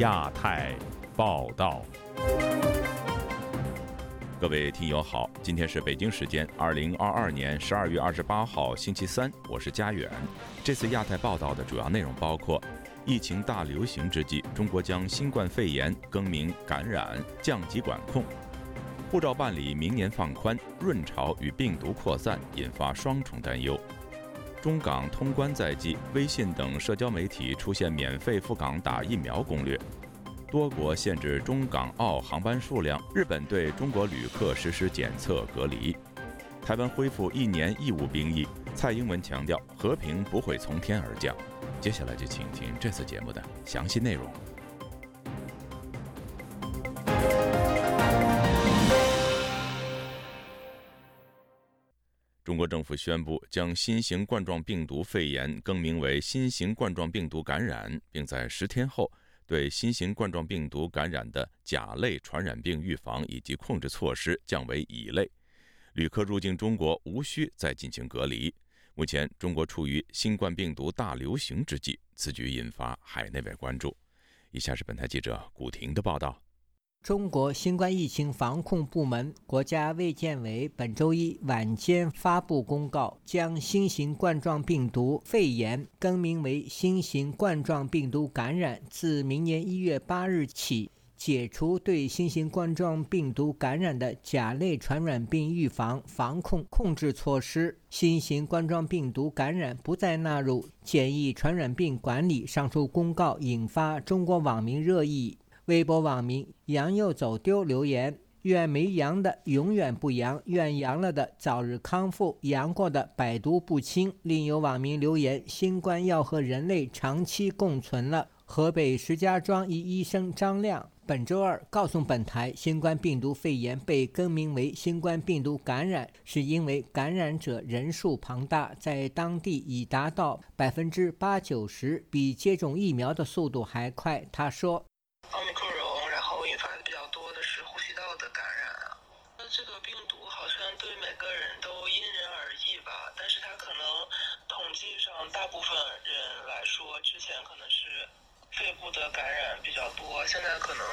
亚太报道。各位听友好，今天是北京时间二零二二年十二月二十八号星期三，我是佳远。这次亚太报道的主要内容包括：疫情大流行之际，中国将新冠肺炎更名感染，降级管控；护照办理明年放宽，润潮与病毒扩散引发双重担忧；中港通关在即，微信等社交媒体出现免费赴港打疫苗攻略。多国限制中港澳航班数量，日本对中国旅客实施检测隔离。台湾恢复一年义务兵役，蔡英文强调和平不会从天而降。接下来就请听这次节目的详细内容。中国政府宣布将新型冠状病毒肺炎更名为新型冠状病毒感染，并在十天后。对新型冠状病毒感染的甲类传染病预防以及控制措施降为乙类，旅客入境中国无需再进行隔离。目前，中国处于新冠病毒大流行之际，此举引发海内外关注。以下是本台记者古婷的报道。中国新冠疫情防控部门国家卫健委本周一晚间发布公告，将新型冠状病毒肺炎更名为新型冠状病毒感染。自明年一月八日起，解除对新型冠状病毒感染的甲类传染病预防、防控、控制措施。新型冠状病毒感染不再纳入简易传染病管理。上述公告引发中国网民热议。微博网民“羊又走丢”留言：“愿没阳的永远不阳，愿阳了的早日康复，阳过的百毒不侵。”另有网民留言：“新冠要和人类长期共存了。”河北石家庄一医生张亮本周二告诉本台，新冠病毒肺炎被更名为新冠病毒感染，是因为感染者人数庞大，在当地已达到百分之八九十，比接种疫苗的速度还快。他说。奥密克戎，然后引发的比较多的是呼吸道的感染啊。那这个病毒好像对每个人都因人而异吧，但是它可能统计上大部分人来说，之前可能是肺部的感染比较多，现在可能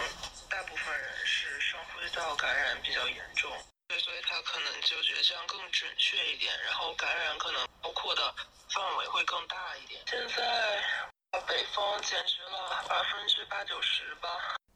大部分人是上呼吸道感染比较严重。对，所以他可能就觉得这样更准确一点，然后感染可能包括的范围会更大一点。现在。北方减持了百分之八九十吧。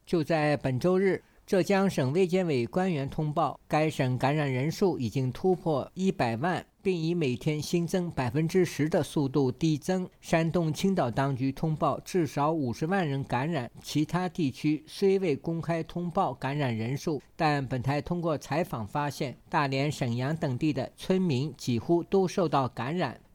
就在本周日，浙江省卫健委官员通报，该省感染人数已经突破一百万，并以每天新增百分之十的速度递增。山东青岛当局通报至少五十万人感染，其他地区虽未公开通报感染人数，但本台通过采访发现，大连、沈阳等地的村民几乎都受到感染。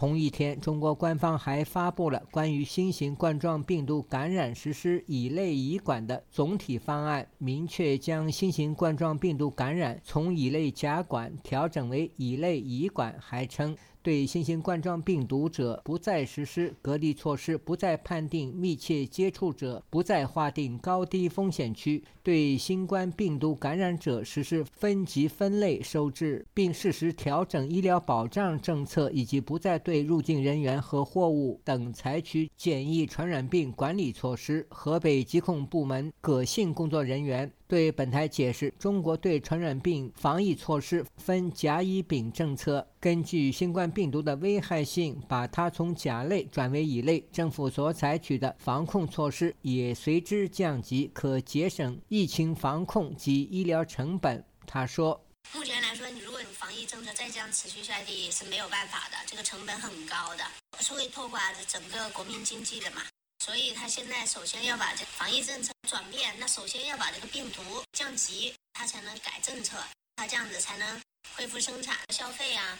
同一天，中国官方还发布了关于新型冠状病毒感染实施乙类乙管的总体方案，明确将新型冠状病毒感染从乙类甲管调整为乙类乙管，还称。对新型冠状病毒者不再实施隔离措施，不再判定密切接触者，不再划定高低风险区，对新冠病毒感染者实施分级分类收治，并适时调整医疗保障政策，以及不再对入境人员和货物等采取简易传染病管理措施。河北疾控部门葛姓工作人员。对本台解释，中国对传染病防疫措施分甲、乙、丙政策，根据新冠病毒的危害性，把它从甲类转为乙类。政府所采取的防控措施也随之降级，可节省疫情防控及医疗成本。他说：“目前来说，你如果有防疫政策再这样持续下去是没有办法的，这个成本很高的，是会拖垮整个国民经济的嘛。”所以，他现在首先要把这防疫政策转变，那首先要把这个病毒降级，他才能改政策，他这样子才能恢复生产、消费啊，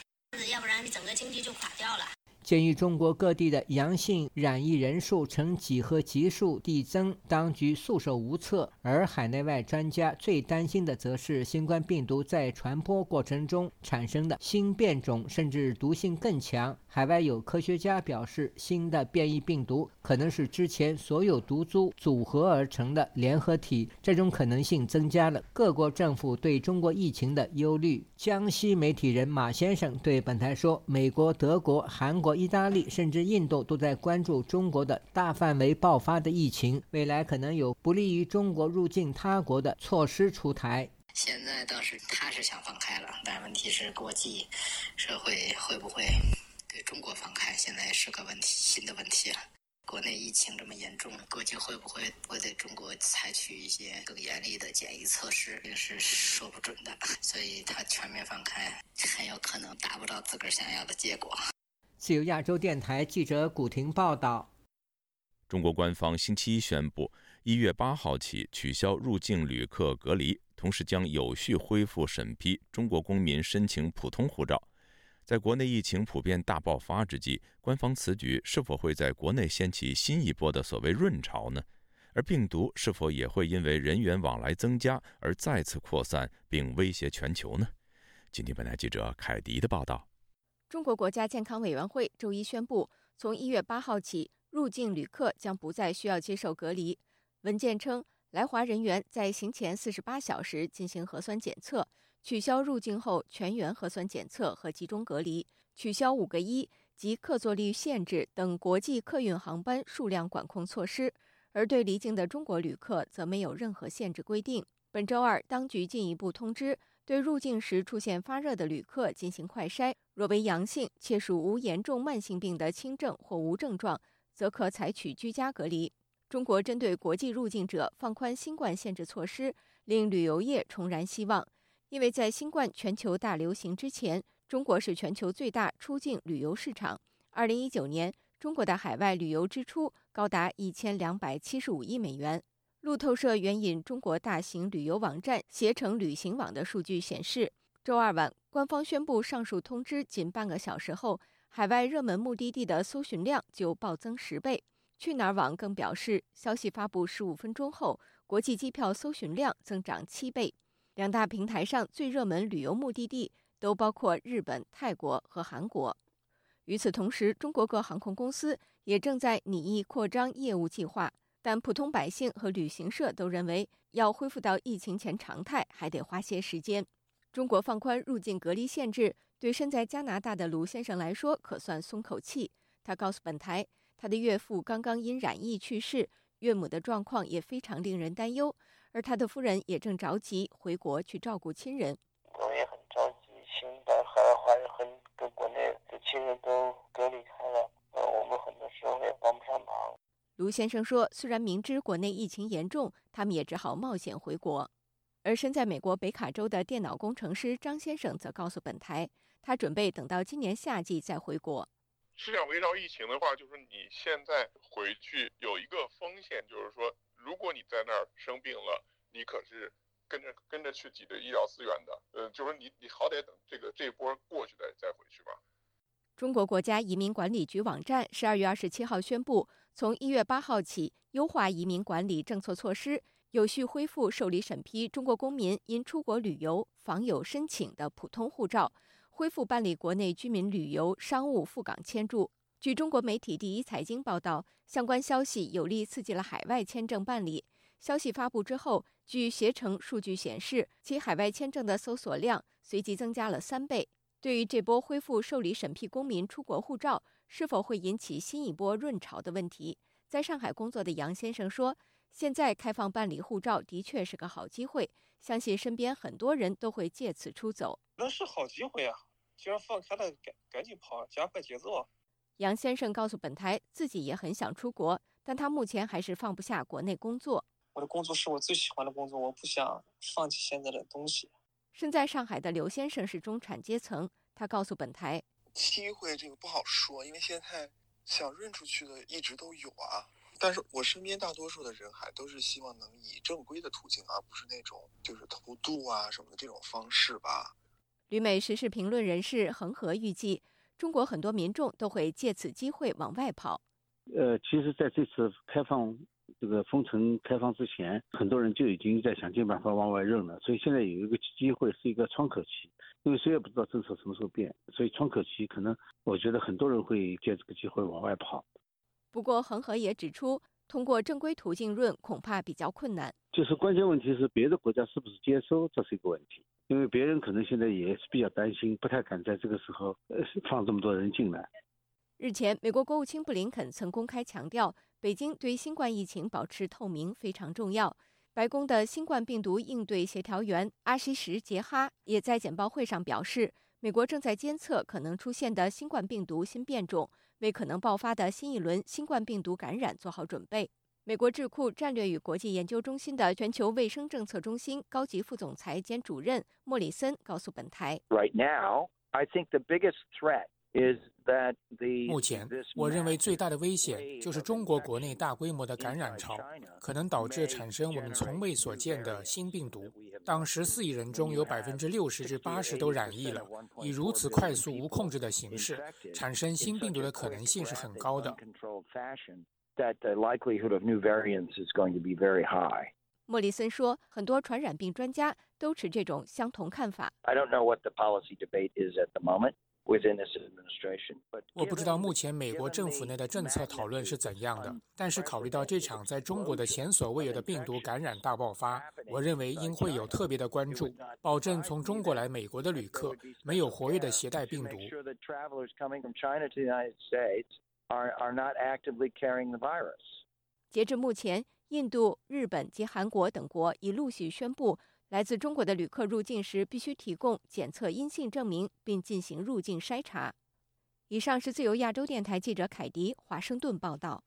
要不然你整个经济就垮掉了。鉴于中国各地的阳性染疫人数呈几何级数递增，当局束手无策。而海内外专家最担心的，则是新冠病毒在传播过程中产生的新变种，甚至毒性更强。海外有科学家表示，新的变异病毒可能是之前所有毒株组合而成的联合体，这种可能性增加了各国政府对中国疫情的忧虑。江西媒体人马先生对本台说：“美国、德国、韩国、意大利，甚至印度都在关注中国的大范围爆发的疫情，未来可能有不利于中国入境他国的措施出台。”现在倒是他是想放开了，但问题是国际社会会不会？对中国放开，现在是个问题，新的问题了。国内疫情这么严重，国际会不会会对中国采取一些更严厉的检疫措施，也是说不准的。所以，它全面放开，很有可能达不到自个儿想要的结果。自由亚洲电台记者古婷报道：中国官方星期一宣布，一月八号起取消入境旅客隔离，同时将有序恢复审批中国公民申请普通护照。在国内疫情普遍大爆发之际，官方此举是否会在国内掀起新一波的所谓润潮呢？而病毒是否也会因为人员往来增加而再次扩散并威胁全球呢？今天本台记者凯迪的报道。中国国家健康委员会周一宣布，从一月八号起，入境旅客将不再需要接受隔离。文件称，来华人员在行前四十八小时进行核酸检测。取消入境后全员核酸检测和集中隔离，取消五个一及客座率限制等国际客运航班数量管控措施，而对离境的中国旅客则没有任何限制规定。本周二，当局进一步通知，对入境时出现发热的旅客进行快筛，若为阳性且属无严重慢性病的轻症或无症状，则可采取居家隔离。中国针对国际入境者放宽新冠限制措施，令旅游业重燃希望。因为在新冠全球大流行之前，中国是全球最大出境旅游市场。二零一九年，中国的海外旅游支出高达一千两百七十五亿美元。路透社援引中国大型旅游网站携程旅行网的数据显示，周二晚官方宣布上述通知仅半个小时后，海外热门目的地的搜寻量就暴增十倍。去哪儿网更表示，消息发布十五分钟后，国际机票搜寻量增长七倍。两大平台上最热门旅游目的地都包括日本、泰国和韩国。与此同时，中国各航空公司也正在拟议扩张业务计划，但普通百姓和旅行社都认为，要恢复到疫情前常态还得花些时间。中国放宽入境隔离限制，对身在加拿大的卢先生来说可算松口气。他告诉本台，他的岳父刚刚因染疫去世，岳母的状况也非常令人担忧。而他的夫人也正着急回国去照顾亲人。我也很着急，现在海外华人很跟国内的亲人都隔离开了，呃，我们很多时候也帮不上忙。卢先生说，虽然明知国内疫情严重，他们也只好冒险回国。而身在美国北卡州的电脑工程师张先生则告诉本台，他准备等到今年夏季再回国。是想围绕疫情的话，就是你现在回去有一个风险，就是说。如果你在那儿生病了，你可是跟着跟着去挤兑医疗资源的。呃，就是你你好歹等这个这波过去再再回去吧。中国国家移民管理局网站十二月二十七号宣布，从一月八号起，优化移民管理政策措施，有序恢复受理审批中国公民因出国旅游访友申请的普通护照，恢复办理国内居民旅游、商务赴港签注。据中国媒体第一财经报道，相关消息有力刺激了海外签证办理。消息发布之后，据携程数据显示，其海外签证的搜索量随即增加了三倍。对于这波恢复受理审批公民出国护照是否会引起新一波润潮的问题，在上海工作的杨先生说：“现在开放办理护照的确是个好机会，相信身边很多人都会借此出走。那是好机会啊！既然放开了，赶赶紧跑，加快节奏。”杨先生告诉本台，自己也很想出国，但他目前还是放不下国内工作。我的工作是我最喜欢的工作，我不想放弃现在的东西。身在上海的刘先生是中产阶层，他告诉本台，机会这个不好说，因为现在想润出去的一直都有啊。但是我身边大多数的人还都是希望能以正规的途径，而不是那种就是偷渡啊什么的这种方式吧。旅美时事评论人士恒河预计。中国很多民众都会借此机会往外跑。呃，其实在这次开放这个封城开放之前，很多人就已经在想尽办法往外扔了。所以现在有一个机会，是一个窗口期，因为谁也不知道政策什么时候变，所以窗口期可能我觉得很多人会借这个机会往外跑。不过，恒河也指出，通过正规途径润恐怕比较困难。就是关键问题是别的国家是不是接收，这是一个问题。因为别人可能现在也是比较担心，不太敢在这个时候呃放这么多人进来。日前，美国国务卿布林肯曾公开强调，北京对新冠疫情保持透明非常重要。白宫的新冠病毒应对协调员阿西什·杰哈也在简报会上表示，美国正在监测可能出现的新冠病毒新变种，为可能爆发的新一轮新冠病毒感染做好准备。美国智库战略与国际研究中心的全球卫生政策中心高级副总裁兼主任莫里森告诉本台：“Right now, I think the biggest threat is that the 目前，我认为最大的危险就是中国国内大规模的感染潮，可能导致产生我们从未所见的新病毒。当十四亿人中有百分之六十至八十都染疫了，以如此快速无控制的形式产生新病毒的可能性是很高的。” that the likelihood of new variance is going to be very high. 莫里森说很多传染病专家都持这种相同看法。我不知道目前美国政府内的政策讨论是怎样的但是考虑到这场在中国的前所未有的病毒感染大爆发我认为应会有特别的关注保证从中国来美国的旅客没有活跃的携带病毒。Are are not actively carrying the virus. 截至目前，印度、日本及韩国等国已陆续宣布，来自中国的旅客入境时必须提供检测阴性证明，并进行入境筛查。以上是自由亚洲电台记者凯迪华盛顿报道。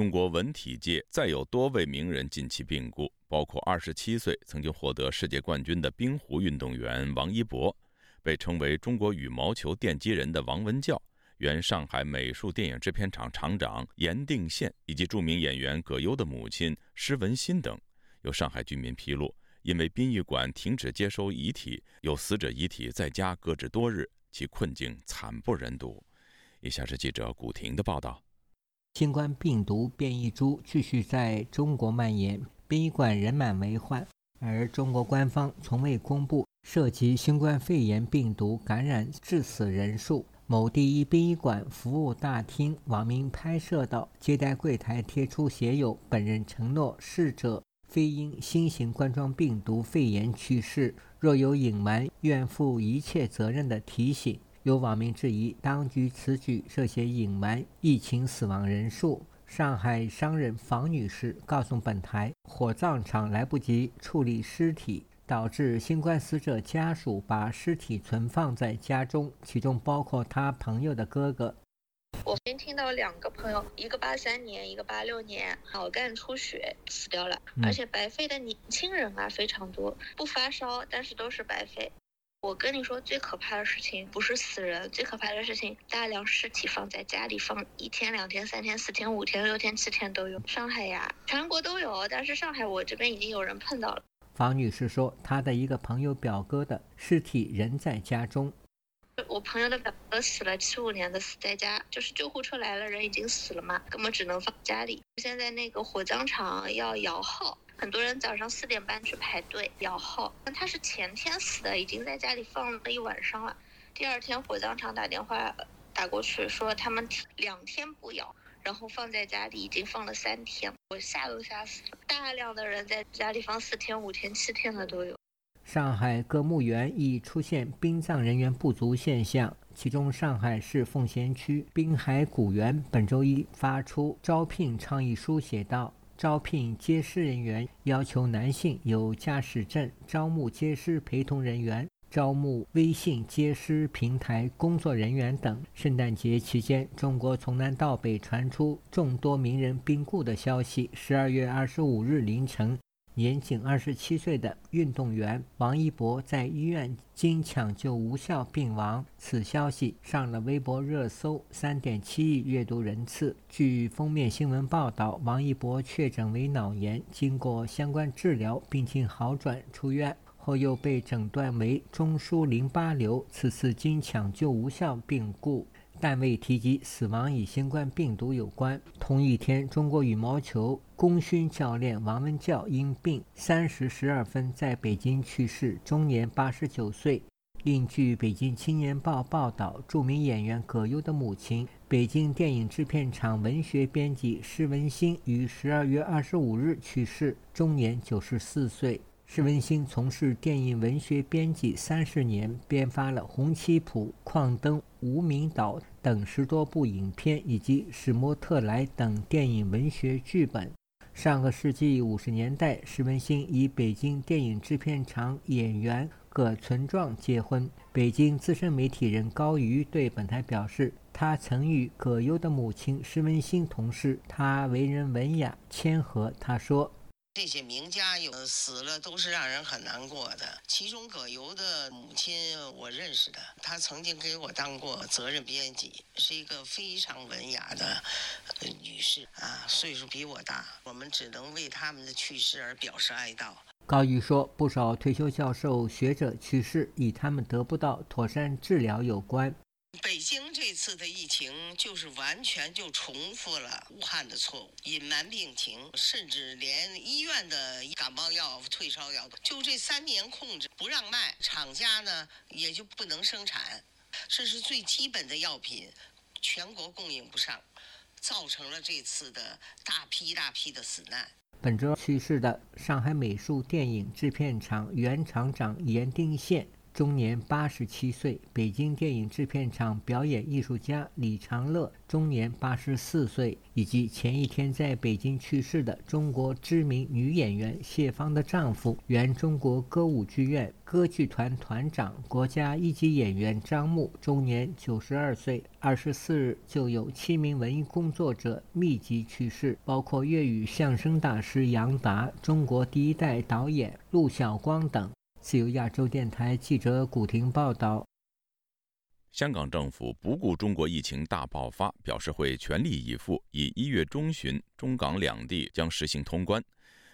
中国文体界再有多位名人近期病故，包括二十七岁曾经获得世界冠军的冰壶运动员王一博，被称为中国羽毛球奠基人的王文教，原上海美术电影制片厂厂长严定宪，以及著名演员葛优的母亲施文新等。有上海居民披露，因为殡仪馆停止接收遗体，有死者遗体在家搁置多日，其困境惨不忍睹。以下是记者古婷的报道。新冠病毒变异株继续在中国蔓延，殡仪馆人满为患，而中国官方从未公布涉及新冠肺炎病毒感染致死人数。某第一殡仪馆服务大厅网民拍摄到接待柜台贴出写有“本人承诺逝者非因新型冠状病毒肺炎去世，若有隐瞒，愿负一切责任”的提醒。有网民质疑，当局此举涉嫌隐瞒疫情死亡人数。上海商人房女士告诉本台，火葬场来不及处理尸体，导致新冠死者家属把尸体存放在家中，其中包括她朋友的哥哥。我先听到两个朋友，一个八三年，一个八六年，脑干出血死掉了，而且白肺的年轻人啊非常多，不发烧，但是都是白肺。我跟你说，最可怕的事情不是死人，最可怕的事情，大量尸体放在家里放一天、两天、三天、四天、五天、六天、七天都有。上海呀，全国都有，但是上海我这边已经有人碰到了。房女士说，她的一个朋友表哥的尸体仍在家中。我朋友的表哥死了，七五年的死在家，就是救护车来了，人已经死了嘛，根本只能放家里。现在那个火葬场要摇号。很多人早上四点半去排队摇号，他是前天死的，已经在家里放了一晚上了。第二天火葬场打电话打过去，说他们两天不摇，然后放在家里已经放了三天，我吓都吓死了。大量的人在家里放四天、五天、七天的都有。上海各墓园已出现殡葬人员不足现象，其中上海市奉贤区滨海古园本周一发出招聘倡议书，写道。招聘接尸人员，要求男性有驾驶证；招募接尸陪同人员，招募微信接尸平台工作人员等。圣诞节期间，中国从南到北传出众多名人病故的消息。十二月二十五日凌晨，年仅二十七岁的运动员王一博在医院经抢救无效病亡。此消息上了微博热搜，三点七亿阅读人次。据封面新闻报道，王一博确诊为脑炎，经过相关治疗，病情好转，出院后又被诊断为中枢淋巴瘤，此次经抢救无效病故。但未提及死亡与新冠病毒有关。同一天，中国羽毛球功勋教练王文教因病三时十二分在北京去世，终年八十九岁。另据《北京青年报》报道，著名演员葛优的母亲、北京电影制片厂文学编辑施文新于十二月二十五日去世，终年九十四岁。施文新从事电影文学编辑三十年，编发了《红旗谱》《矿灯》《无名岛》等十多部影片，以及《史莫特莱》等电影文学剧本。上个世纪五十年代，石文新与北京电影制片厂演员葛存壮结婚。北京资深媒体人高瑜对本台表示，他曾与葛优的母亲施文新同事，他为人文雅谦和。他说。这些名家有死了，都是让人很难过的。其中葛优的母亲我认识的，她曾经给我当过责任编辑，是一个非常文雅的女士啊，岁数比我大。我们只能为他们的去世而表示哀悼。高瑜说，不少退休教授、学者去世，与他们得不到妥善治疗有关。北京这次的疫情就是完全就重复了武汉的错误，隐瞒病情，甚至连医院的感冒药、退烧药，就这三年控制不让卖，厂家呢也就不能生产，这是最基本的药品，全国供应不上，造成了这次的大批大批的死难。本周去世的上海美术电影制片厂原厂长严定宪。终年八十七岁，北京电影制片厂表演艺术家李长乐终年八十四岁，以及前一天在北京去世的中国知名女演员谢芳的丈夫、原中国歌舞剧院歌剧团团长、国家一级演员张牧终年九十二岁。二十四日就有七名文艺工作者密集去世，包括粤语相声大师杨达、中国第一代导演陆小光等。自由亚洲电台记者古婷报道：香港政府不顾中国疫情大爆发，表示会全力以赴，以一月中旬中港两地将实行通关。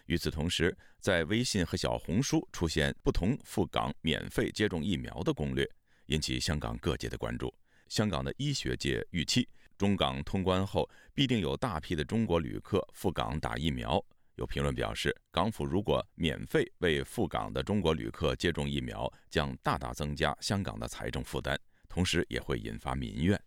与此同时，在微信和小红书出现不同赴港免费接种疫苗的攻略，引起香港各界的关注。香港的医学界预期，中港通关后必定有大批的中国旅客赴港打疫苗。有评论表示，港府如果免费为赴港的中国旅客接种疫苗，将大大增加香港的财政负担，同时也会引发民怨。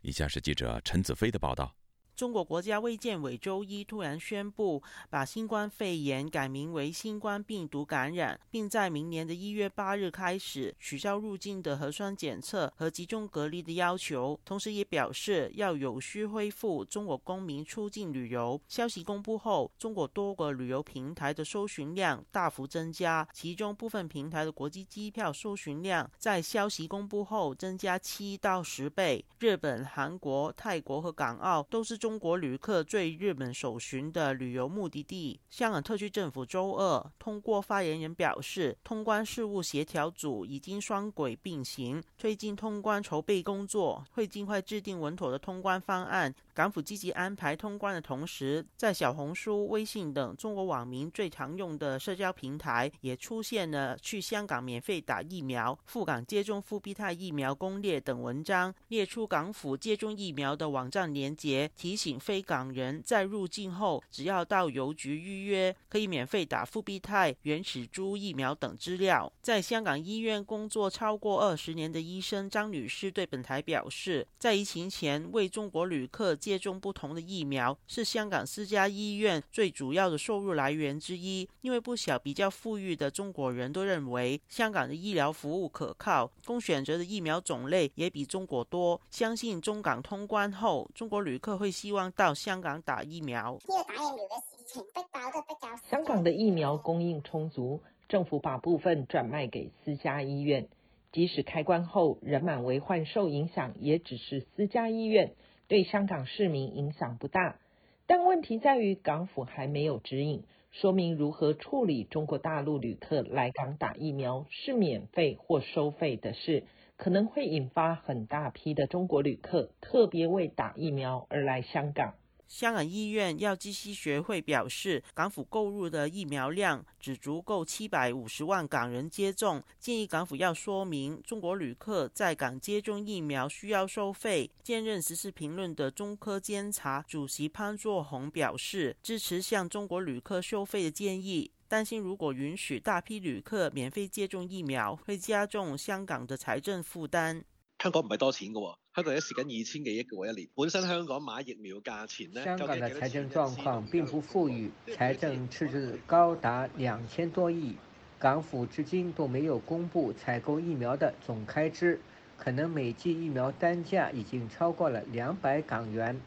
以下是记者陈子飞的报道。中国国家卫健委周一突然宣布，把新冠肺炎改名为新冠病毒感染，并在明年的一月八日开始取消入境的核酸检测和集中隔离的要求。同时，也表示要有序恢复中国公民出境旅游。消息公布后，中国多个旅游平台的搜寻量大幅增加，其中部分平台的国际机票搜寻量在消息公布后增加七到十倍。日本、韩国、泰国和港澳都是。中国旅客最日本首寻的旅游目的地。香港特区政府周二通过发言人表示，通关事务协调组已经双轨并行，推进通关筹备工作，会尽快制定稳妥的通关方案。港府积极安排通关的同时，在小红书、微信等中国网民最常用的社交平台，也出现了去香港免费打疫苗、赴港接种复必泰疫苗攻略等文章，列出港府接种疫苗的网站连接，提提醒非港人在入境后，只要到邮局预约，可以免费打复必泰、原始猪疫苗等资料。在香港医院工作超过二十年的医生张女士对本台表示，在疫情前为中国旅客。接种不同的疫苗是香港私家医院最主要的收入来源之一，因为不少比较富裕的中国人都认为香港的医疗服务可靠，供选择的疫苗种类也比中国多。相信中港通关后，中国旅客会希望到香港打疫苗。呢個打疫苗嘅事情逼爆都比較。香港的疫苗供应充足，政府把部分转卖给私家医院，即使開關後人满为患，受影响也只是私家医院。对香港市民影响不大，但问题在于港府还没有指引说明如何处理中国大陆旅客来港打疫苗是免费或收费的事，可能会引发很大批的中国旅客特别为打疫苗而来香港。香港医院药剂师学会表示，港府购入的疫苗量只足够七百五十万港人接种，建议港府要说明中国旅客在港接种疫苗需要收费。兼任时事评论的中科监察主席潘作宏表示，支持向中国旅客收费的建议，担心如果允许大批旅客免费接种疫苗，会加重香港的财政负担。香港唔係多錢嘅喎，香港而家蝕緊二千幾億嘅喎一年。本身香港買疫苗價錢呢，香港的財政狀況並不富裕，財政赤字高达两千多亿。港府至今都沒有公布采购疫苗的总开支，可能每剂疫苗单价已经超过了两百港元。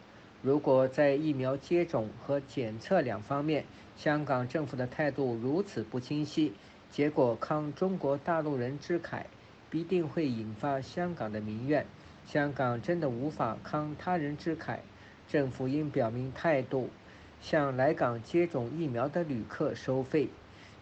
如果在疫苗接种和检测两方面，香港政府的态度如此不清晰，结果慷中国大陆人之慨。必定会引发香港的民怨，香港真的无法慷他人之慨，政府应表明态度，向来港接种疫苗的旅客收费，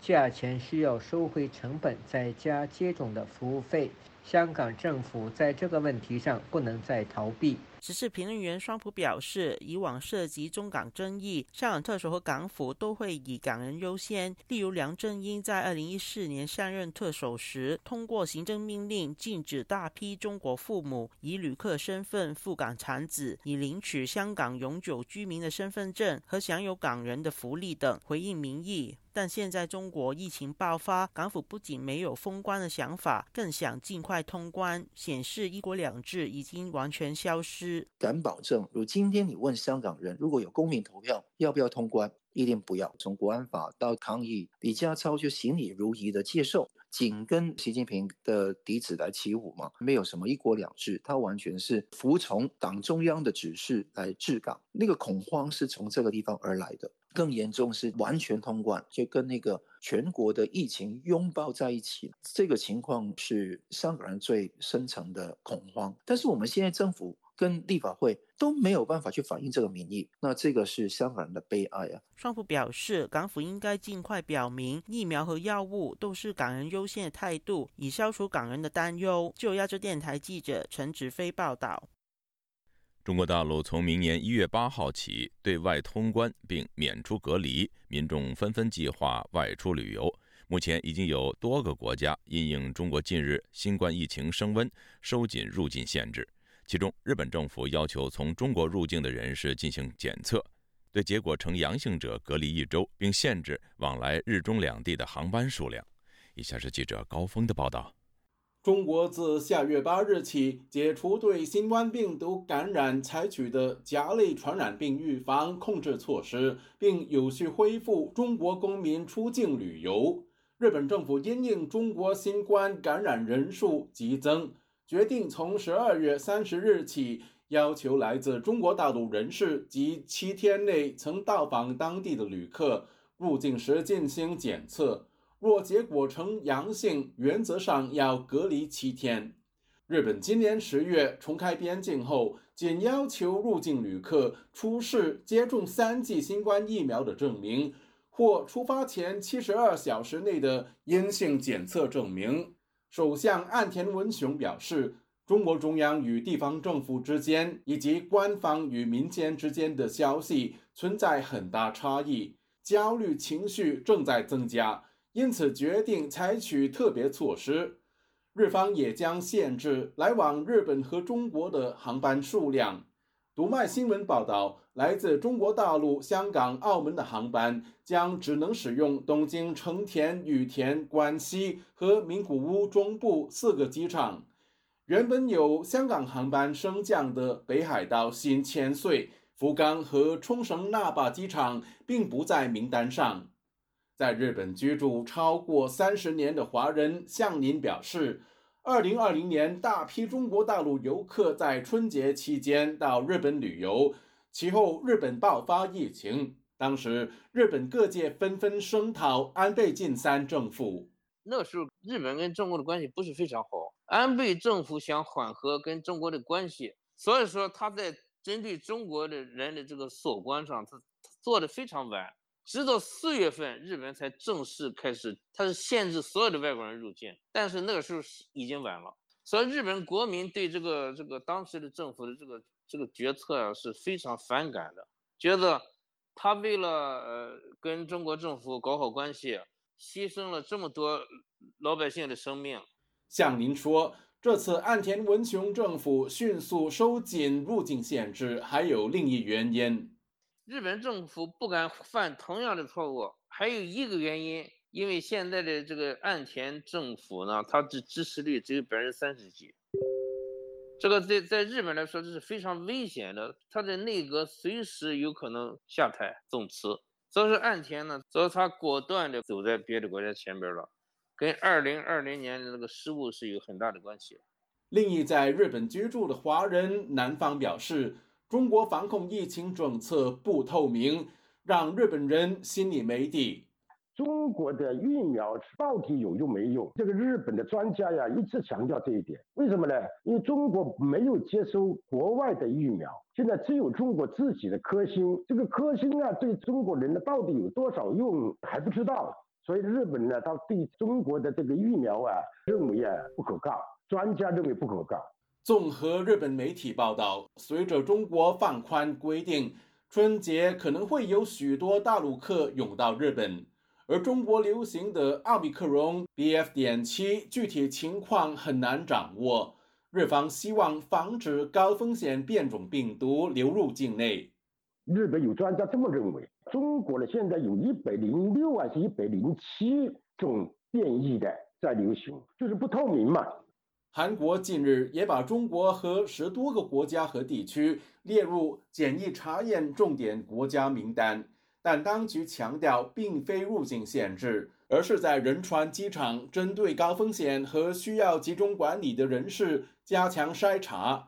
价钱需要收回成本再加接种的服务费。香港政府在这个问题上不能再逃避。時事评论员双普表示，以往涉及中港争议，香港特首和港府都会以港人优先。例如，梁振英在二零一四年上任特首时，通过行政命令禁止大批中国父母以旅客身份赴港产子，以领取香港永久居民的身份证和享有港人的福利等，回应民意。但现在中国疫情爆发，港府不仅没有封关的想法，更想尽快通关，显示一国两制已经完全消失。敢保证，如今天你问香港人，如果有公民投票，要不要通关？一定不要。从国安法到抗议，李家超就行禮如一的接受，紧跟习近平的笛子来起舞嘛，没有什么一国两制，他完全是服从党中央的指示来治港。那个恐慌是从这个地方而来的。更严重是完全通关，就跟那个全国的疫情拥抱在一起，这个情况是香港人最深层的恐慌。但是我们现在政府跟立法会都没有办法去反映这个民意，那这个是香港人的悲哀啊。雙普表示，港府应该尽快表明疫苗和药物都是港人优先的态度，以消除港人的担忧。就亚洲电台记者陳子飛報道。中国大陆从明年一月八号起对外通关并免除隔离，民众纷纷计划外出旅游。目前已经有多个国家因应中国近日新冠疫情升温，收紧入境限制。其中，日本政府要求从中国入境的人士进行检测，对结果呈阳性者隔离一周，并限制往来日中两地的航班数量。以下是记者高峰的报道。中国自下月八日起解除对新冠病毒感染采取的甲类传染病预防控制措施，并有序恢复中国公民出境旅游。日本政府因应中国新冠感染人数激增，决定从十二月三十日起，要求来自中国大陆人士及七天内曾到访当地的旅客入境时进行检测。若结果呈阳性，原则上要隔离七天。日本今年十月重开边境后，仅要求入境旅客出示接种三剂新冠疫苗的证明，或出发前七十二小时内的阴性检测证明。首相岸田文雄表示，中国中央与地方政府之间，以及官方与民间之间的消息存在很大差异，焦虑情绪正在增加。因此决定采取特别措施，日方也将限制来往日本和中国的航班数量。读卖新闻报道，来自中国大陆、香港、澳门的航班将只能使用东京成田、羽田、关西和名古屋中部四个机场。原本有香港航班升降的北海道新千岁、福冈和冲绳那霸机场并不在名单上。在日本居住超过三十年的华人向您表示，二零二零年大批中国大陆游客在春节期间到日本旅游，其后日本爆发疫情，当时日本各界纷纷声讨安倍晋三政府。那时候日本跟中国的关系不是非常好，安倍政府想缓和跟中国的关系，所以说他在针对中国的人的这个锁关上，他做得非常晚。直到四月份，日本才正式开始，它是限制所有的外国人入境，但是那个时候已经晚了。所以日本国民对这个这个当时的政府的这个这个决策啊是非常反感的，觉得他为了呃跟中国政府搞好关系，牺牲了这么多老百姓的生命。像您说，这次岸田文雄政府迅速收紧入境限制，还有另一原因。日本政府不敢犯同样的错误，还有一个原因，因为现在的这个岸田政府呢，它的支持率只有百分之三十几，这个在在日本来说这是非常危险的，他的内阁随时有可能下台总辞。所以说岸田呢，所以他果断的走在别的国家前边了，跟二零二零年的那个失误是有很大的关系。另一在日本居住的华人南方表示。中国防控疫情政策不透明，让日本人心里没底。中国的疫苗到底有用没用？这个日本的专家呀一直强调这一点。为什么呢？因为中国没有接收国外的疫苗，现在只有中国自己的科兴。这个科兴啊，对中国人呢到底有多少用还不知道。所以日本呢，他对中国的这个疫苗啊认为啊不可靠，专家认为不可靠。综合日本媒体报道，随着中国放宽规定，春节可能会有许多大陆客涌到日本。而中国流行的奥密克戎 BF. 点七具体情况很难掌握，日方希望防止高风险变种病毒流入境内。日本有专家这么认为，中国呢现在有一百零六还是一百零七种变异的在流行，就是不透明嘛。韩国近日也把中国和十多个国家和地区列入检疫查验重点国家名单，但当局强调，并非入境限制，而是在仁川机场针对高风险和需要集中管理的人士加强筛查。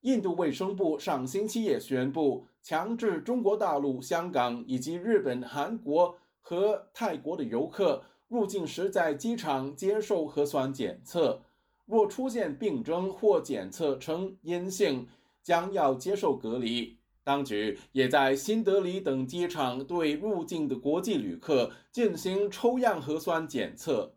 印度卫生部上星期也宣布，强制中国大陆、香港以及日本、韩国和泰国的游客入境时在机场接受核酸检测。若出现病征或检测呈阴性，将要接受隔离。当局也在新德里等机场对入境的国际旅客进行抽样核酸检测。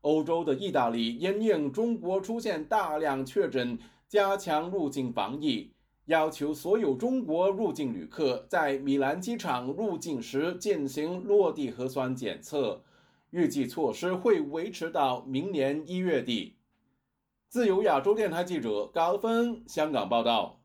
欧洲的意大利因应中国出现大量确诊，加强入境防疫，要求所有中国入境旅客在米兰机场入境时进行落地核酸检测。预计措施会维持到明年一月底。自由亚洲电台记者高峰香港报道。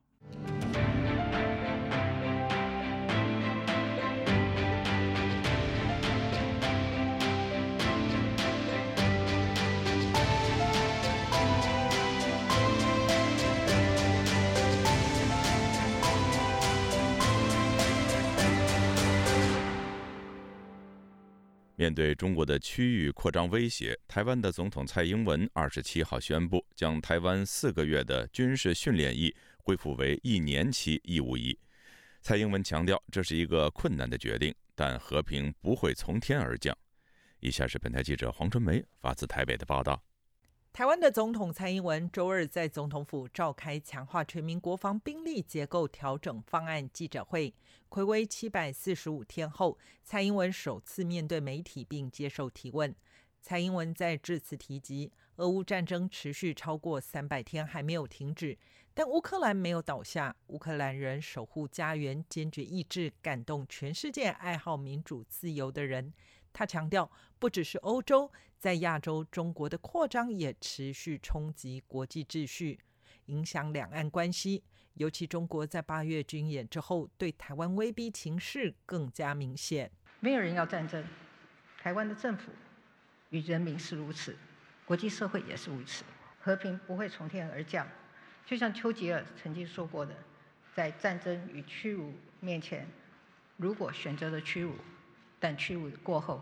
面对中国的区域扩张威胁，台湾的总统蔡英文二十七号宣布，将台湾四个月的军事训练役恢复为一年期义务役。蔡英文强调，这是一个困难的决定，但和平不会从天而降。以下是本台记者黄春梅发自台北的报道。台湾的总统蔡英文周二在总统府召开强化全民国防兵力结构调整方案记者会，暌违七百四十五天后，蔡英文首次面对媒体并接受提问。蔡英文在致辞提及，俄乌战争持续超过三百天还没有停止，但乌克兰没有倒下，乌克兰人守护家园坚决意志感动全世界爱好民主自由的人。他强调，不只是欧洲，在亚洲，中国的扩张也持续冲击国际秩序，影响两岸关系。尤其中国在八月军演之后，对台湾威逼情势更加明显。没有人要战争，台湾的政府与人民是如此，国际社会也是如此。和平不会从天而降，就像丘吉尔曾经说过的，在战争与屈辱面前，如果选择了屈辱。但屈辱过后，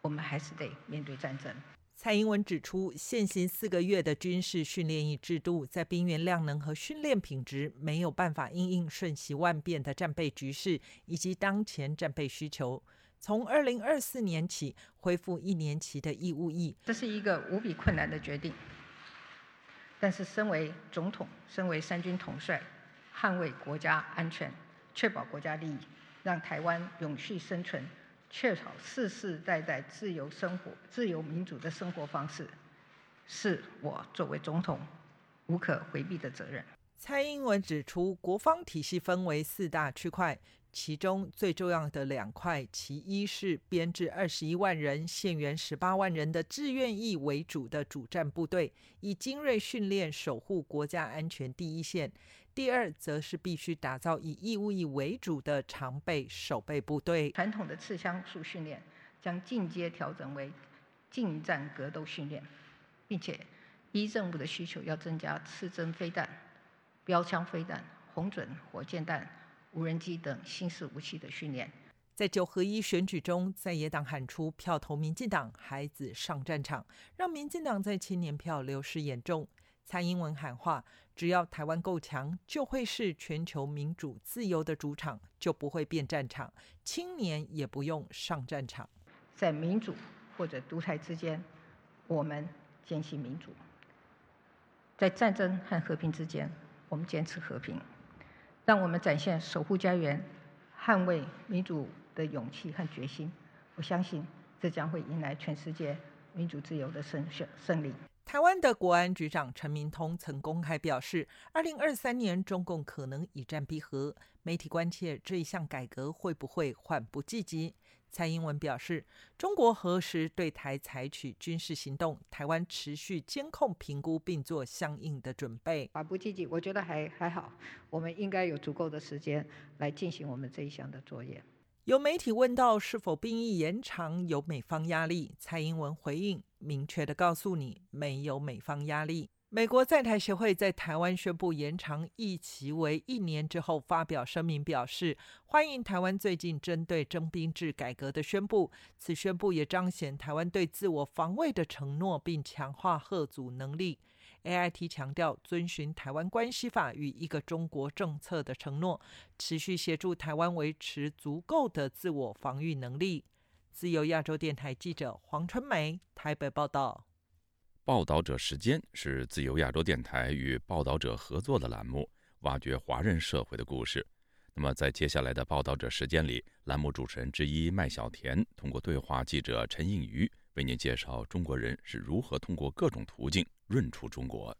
我们还是得面对战争。蔡英文指出，现行四个月的军事训练役制度，在兵员量能和训练品质没有办法应应瞬息万变的战备局势以及当前战备需求。从二零二四年起恢复一年期的义务役，这是一个无比困难的决定。但是，身为总统，身为三军统帅，捍卫国家安全，确保国家利益，让台湾永续生存。确保世世代代自由生活、自由民主的生活方式，是我作为总统无可回避的责任。蔡英文指出，国防体系分为四大区块。其中最重要的两块，其一是编制二十一万人、现员十八万人的志愿役为主的主战部队，以精锐训练守护国家安全第一线；第二，则是必须打造以义务役为主的常备守备部队。传统的刺枪术训练将进阶调整为近战格斗训练，并且依任务的需求要增加刺针飞弹、标枪飞弹、红准火箭弹。无人机等新式武器的训练，在九合一选举中，在野党喊出票投民进党，孩子上战场，让民进党在青年票流失严重。蔡英文喊话：只要台湾够强，就会是全球民主自由的主场，就不会变战场，青年也不用上战场。在民主或者独裁之间，我们坚信民主；在战争和和平之间，我们坚持和平。让我们展现守护家园、捍卫民主的勇气和决心。我相信，这将会迎来全世界民主自由的胜胜胜利。台湾的国安局长陈明通曾公开表示，二零二三年中共可能以战逼和。媒体关切这一项改革会不会缓不济急？蔡英文表示，中国何时对台采取军事行动，台湾持续监控评估并做相应的准备。缓不积极，我觉得还还好，我们应该有足够的时间来进行我们这一项的作业。有媒体问到是否兵役延长有美方压力，蔡英文回应，明确的告诉你，没有美方压力。美国在台协会在台湾宣布延长役期为一年之后，发表声明表示，欢迎台湾最近针对征兵制改革的宣布。此宣布也彰显台湾对自我防卫的承诺，并强化贺阻能力。AIT 强调遵循台湾关系法与一个中国政策的承诺，持续协助台湾维持足够的自我防御能力。自由亚洲电台记者黄春梅台北报道。报道者时间是自由亚洲电台与报道者合作的栏目，挖掘华人社会的故事。那么，在接下来的报道者时间里，栏目主持人之一麦小田通过对话记者陈应瑜，为您介绍中国人是如何通过各种途径润出中国。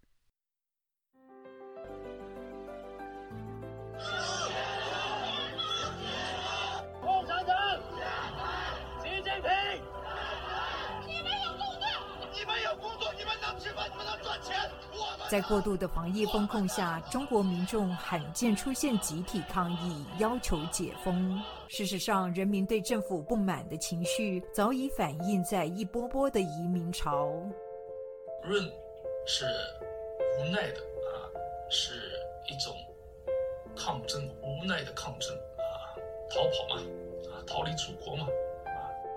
在过度的防疫风控下，中国民众罕见出现集体抗议，要求解封。事实上，人民对政府不满的情绪早已反映在一波波的移民潮。润是无奈的啊，是一种抗争，无奈的抗争啊，逃跑嘛，啊，逃离祖国嘛。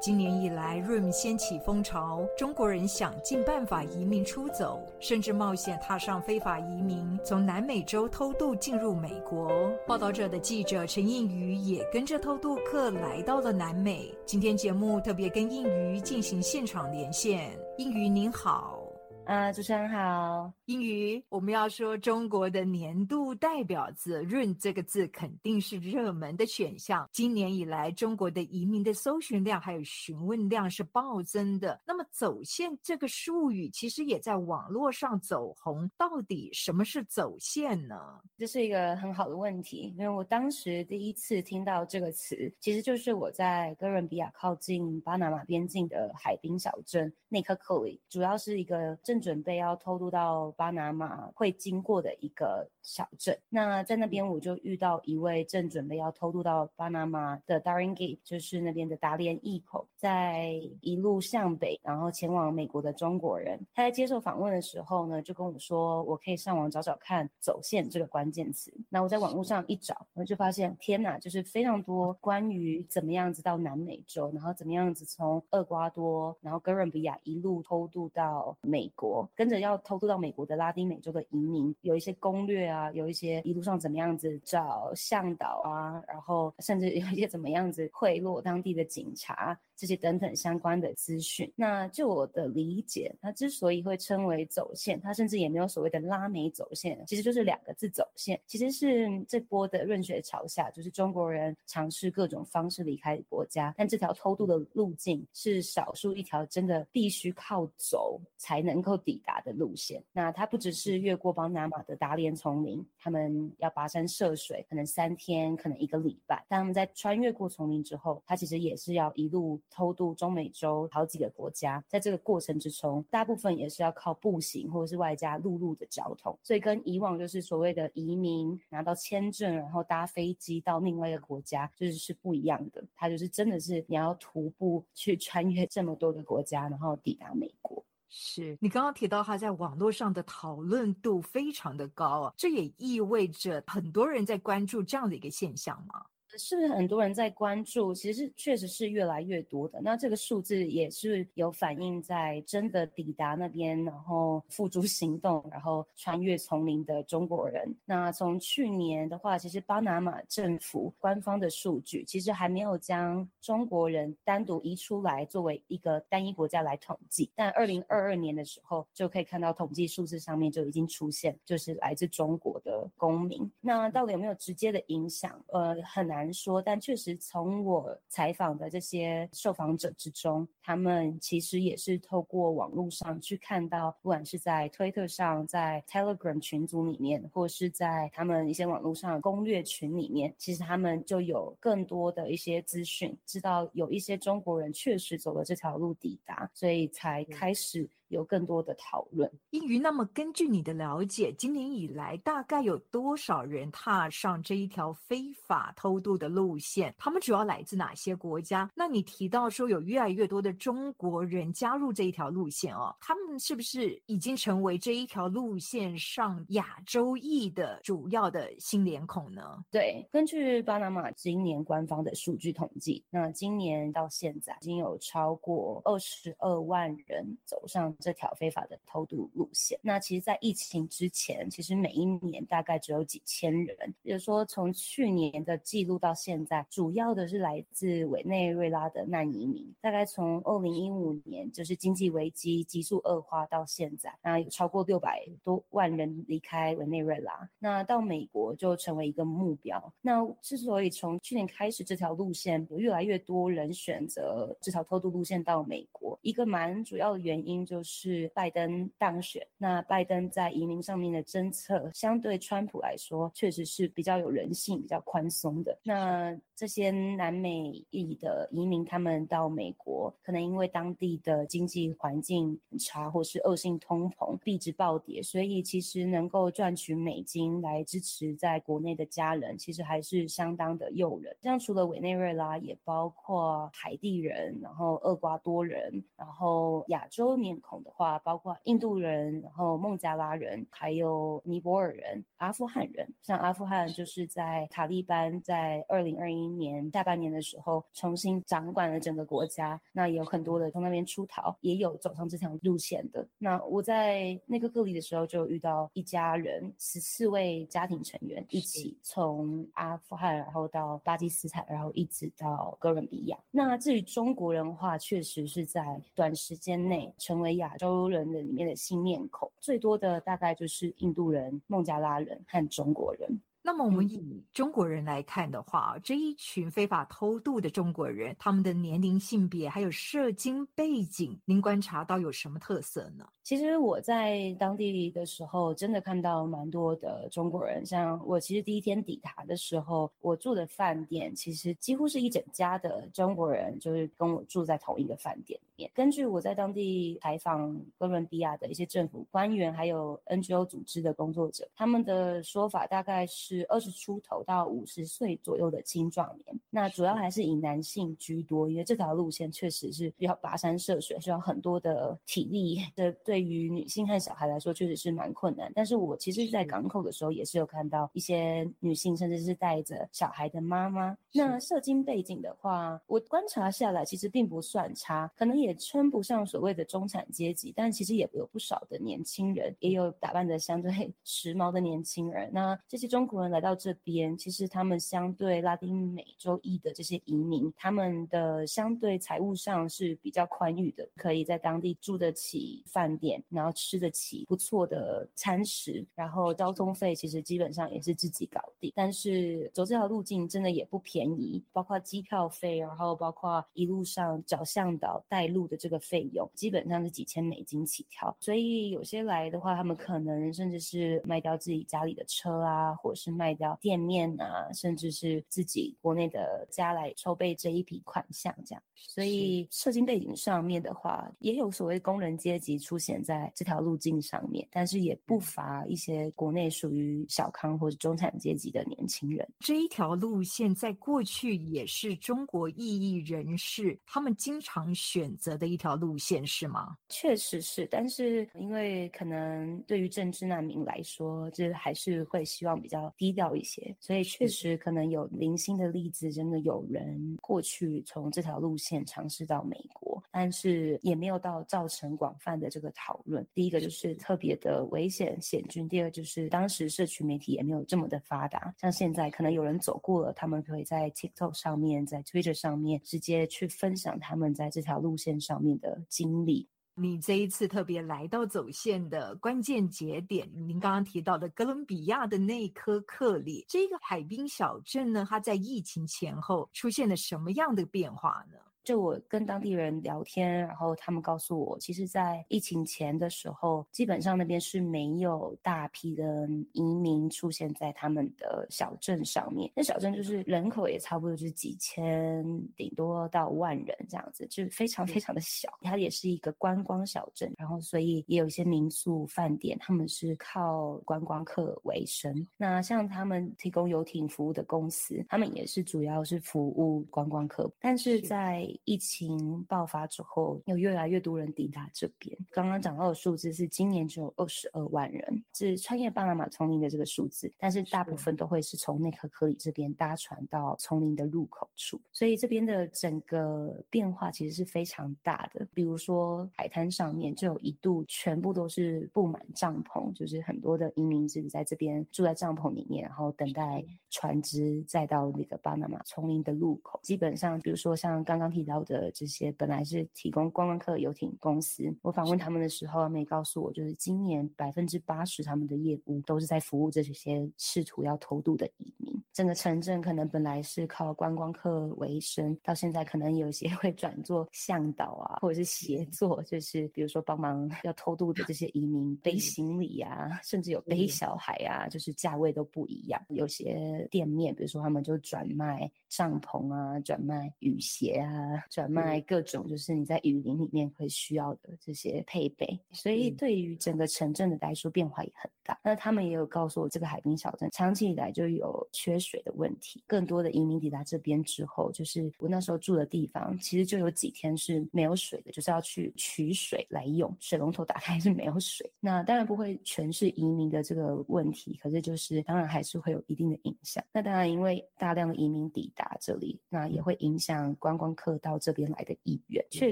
今年以来，Room 掀起风潮，中国人想尽办法移民出走，甚至冒险踏上非法移民，从南美洲偷渡进入美国。报道者的记者陈应瑜也跟着偷渡客来到了南美。今天节目特别跟应瑜进行现场连线，应瑜您好。啊，主持人好。英语，我们要说中国的年度代表字“润”这个字肯定是热门的选项。今年以来，中国的移民的搜寻量还有询问量是暴增的。那么，走线这个术语其实也在网络上走红。到底什么是走线呢？这是一个很好的问题，因为我当时第一次听到这个词，其实就是我在哥伦比亚靠近巴拿马边境的海滨小镇内科克里，主要是一个。正准备要偷渡到巴拿马会经过的一个小镇，那在那边我就遇到一位正准备要偷渡到巴拿马的 Darien Gate，就是那边的达连驿口，在一路向北，然后前往美国的中国人。他在接受访问的时候呢，就跟我说，我可以上网找找看“走线”这个关键词。那我在网络上一找，我就发现，天哪，就是非常多关于怎么样子到南美洲，然后怎么样子从厄瓜多，然后哥伦比亚一路偷渡到美。国跟着要偷渡到美国的拉丁美洲的移民，有一些攻略啊，有一些一路上怎么样子找向导啊，然后甚至有一些怎么样子贿赂当地的警察。这些等等相关的资讯。那就我的理解，它之所以会称为走线，它甚至也没有所谓的拉美走线，其实就是两个字走线。其实是这波的润雪潮下，就是中国人尝试各种方式离开国家，但这条偷渡的路径是少数一条真的必须靠走才能够抵达的路线。那它不只是越过巴拿马的达连丛林，他们要跋山涉水，可能三天，可能一个礼拜。但他们在穿越过丛林之后，它其实也是要一路偷渡中美洲好几个国家，在这个过程之中，大部分也是要靠步行或者是外加陆路的交通。所以跟以往就是所谓的移民拿到签证，然后搭飞机到另外一个国家，就是是不一样的。它就是真的是你要徒步去穿越这么多个国家，然后抵达美国。是你刚刚提到他在网络上的讨论度非常的高啊，这也意味着很多人在关注这样的一个现象吗？是不是很多人在关注？其实确实是越来越多的。那这个数字也是有反映在真的抵达那边，然后付诸行动，然后穿越丛林的中国人。那从去年的话，其实巴拿马政府官方的数据其实还没有将中国人单独移出来作为一个单一国家来统计。但二零二二年的时候，就可以看到统计数字上面就已经出现，就是来自中国的公民。那到底有没有直接的影响？呃，很难。难说，但确实从我采访的这些受访者之中，他们其实也是透过网络上去看到，不管是在推特上、在 Telegram 群组里面，或是在他们一些网络上攻略群里面，其实他们就有更多的一些资讯，知道有一些中国人确实走了这条路抵达，所以才开始。有更多的讨论。英语，那么根据你的了解，今年以来大概有多少人踏上这一条非法偷渡的路线？他们主要来自哪些国家？那你提到说有越来越多的中国人加入这一条路线哦，他们是不是已经成为这一条路线上亚洲裔的主要的新脸孔呢？对，根据巴拿马今年官方的数据统计，那今年到现在已经有超过二十二万人走上。这条非法的偷渡路线，那其实，在疫情之前，其实每一年大概只有几千人。也就是说，从去年的记录到现在，主要的是来自委内瑞拉的难移民。大概从二零一五年，就是经济危机急速恶化到现在，那有超过六百多万人离开委内瑞拉，那到美国就成为一个目标。那之所以从去年开始，这条路线有越来越多人选择这条偷渡路线到美国，一个蛮主要的原因就是。是拜登当选，那拜登在移民上面的政策，相对川普来说，确实是比较有人性、比较宽松的。那这些南美裔的移民，他们到美国，可能因为当地的经济环境很差，或是恶性通膨、币值暴跌，所以其实能够赚取美金来支持在国内的家人，其实还是相当的诱人。像除了委内瑞拉，也包括海地人，然后厄瓜多人，然后亚洲面孔。的话，包括印度人，然后孟加拉人，还有尼泊尔人、阿富汗人。像阿富汗就是在塔利班在二零二一年下半年的时候重新掌管了整个国家，那也有很多的从那边出逃，也有走上这条路线的。那我在那个隔离的时候就遇到一家人，十四位家庭成员一起从阿富汗，然后到巴基斯坦，然后一直到哥伦比亚。那至于中国人的话，确实是在短时间内成为亚。亚洲人的里面的新面孔最多的大概就是印度人、孟加拉人和中国人。那么我们以中国人来看的话，这一群非法偷渡的中国人，他们的年龄、性别还有社经背景，您观察到有什么特色呢？其实我在当地的时候，真的看到蛮多的中国人。像我其实第一天抵达的时候，我住的饭店其实几乎是一整家的中国人，就是跟我住在同一个饭店根据我在当地采访哥伦比亚的一些政府官员，还有 NGO 组织的工作者，他们的说法大概是。是二十出头到五十岁左右的青壮年，那主要还是以男性居多，因为这条路线确实是比较跋山涉水，需要很多的体力这。对于女性和小孩来说，确实是蛮困难。但是我其实，在港口的时候，也是有看到一些女性，甚至是带着小孩的妈妈。那社经背景的话，我观察下来，其实并不算差，可能也称不上所谓的中产阶级，但其实也有不少的年轻人，也有打扮的相对 时髦的年轻人。那这些中国人来到这边，其实他们相对拉丁美洲裔的这些移民，他们的相对财务上是比较宽裕的，可以在当地住得起饭店，然后吃得起不错的餐食，然后交通费其实基本上也是自己搞定。但是走这条路径真的也不便宜，包括机票费，然后包括一路上找向导带路的这个费用，基本上是几千美金起跳。所以有些来的话，他们可能甚至是卖掉自己家里的车啊，或者是卖掉店面啊，甚至是自己国内的家来筹备这一笔款项，这样。所以社经背景上面的话，也有所谓工人阶级出现在这条路径上面，但是也不乏一些国内属于小康或者中产阶级的年轻人。这一条路线在过去也是中国异议人士他们经常选择的一条路线，是吗？确实是，但是因为可能对于政治难民来说，这还是会希望比较低调一些，所以确实可能有零星的例子，真的有人过去从这条路线尝试到美国，但是也没有到造成广泛的这个讨论。第一个就是特别的危险险峻，第二就是当时社区媒体也没有这么的发达，像现在可能有人走过了，他们可以在 TikTok 上面，在 Twitter 上面直接去分享他们在这条路线上面的经历。你这一次特别来到走线的关键节点，您刚刚提到的哥伦比亚的内科克里这个海滨小镇呢，它在疫情前后出现了什么样的变化呢？就我跟当地人聊天，然后他们告诉我，其实，在疫情前的时候，基本上那边是没有大批的移民出现在他们的小镇上面。那小镇就是人口也差不多就是几千，顶多到万人这样子，就是非常非常的小。它也是一个观光小镇，然后所以也有一些民宿、饭店，他们是靠观光客为生。那像他们提供游艇服务的公司，他们也是主要是服务观光客，但是在疫情爆发之后，有越来越多人抵达这边。刚刚讲到的数字是今年只有二十二万人，是穿越巴拿马丛林的这个数字，但是大部分都会是从内科克里这边搭船到丛林的入口处，所以这边的整个变化其实是非常大的。比如说海滩上面就有一度全部都是布满帐篷，就是很多的移民是在这边住在帐篷里面，然后等待船只再到那个巴拿马丛林的入口。基本上，比如说像刚刚提。到的这些本来是提供观光客游艇公司，我访问他们的时候，他们也告诉我，就是今年百分之八十他们的业务都是在服务这些试图要偷渡的移民。整个城镇可能本来是靠观光客为生，到现在可能有些 会转做向导啊，或者是协作，就是比如说帮忙要偷渡的这些移民背行李啊，甚至有背小孩啊，就是价位都不一样。有些店面，比如说他们就转卖帐篷啊，转卖雨鞋啊。转卖各种就是你在雨林里面会需要的这些配备，所以对于整个城镇的来说变化也很大。那他们也有告诉我，这个海滨小镇长期以来就有缺水的问题。更多的移民抵达这边之后，就是我那时候住的地方，其实就有几天是没有水的，就是要去取水来用，水龙头打开是没有水。那当然不会全是移民的这个问题，可是就是当然还是会有一定的影响。那当然因为大量的移民抵达这里，那也会影响观光客。到这边来的意愿，确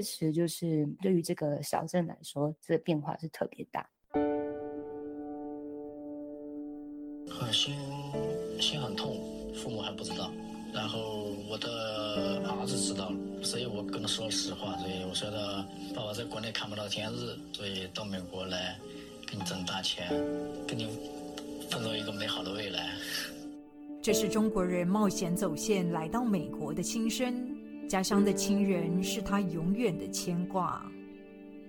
实就是对于这个小镇来说，这个变化是特别大。很心心很痛，父母还不知道，然后我的儿子知道了，所以我跟他说了实话，所以我说的爸爸在国内看不到天日，所以到美国来给你挣大钱，给你奋斗一个美好的未来。这是中国人冒险走线来到美国的心声。家乡的亲人是他永远的牵挂。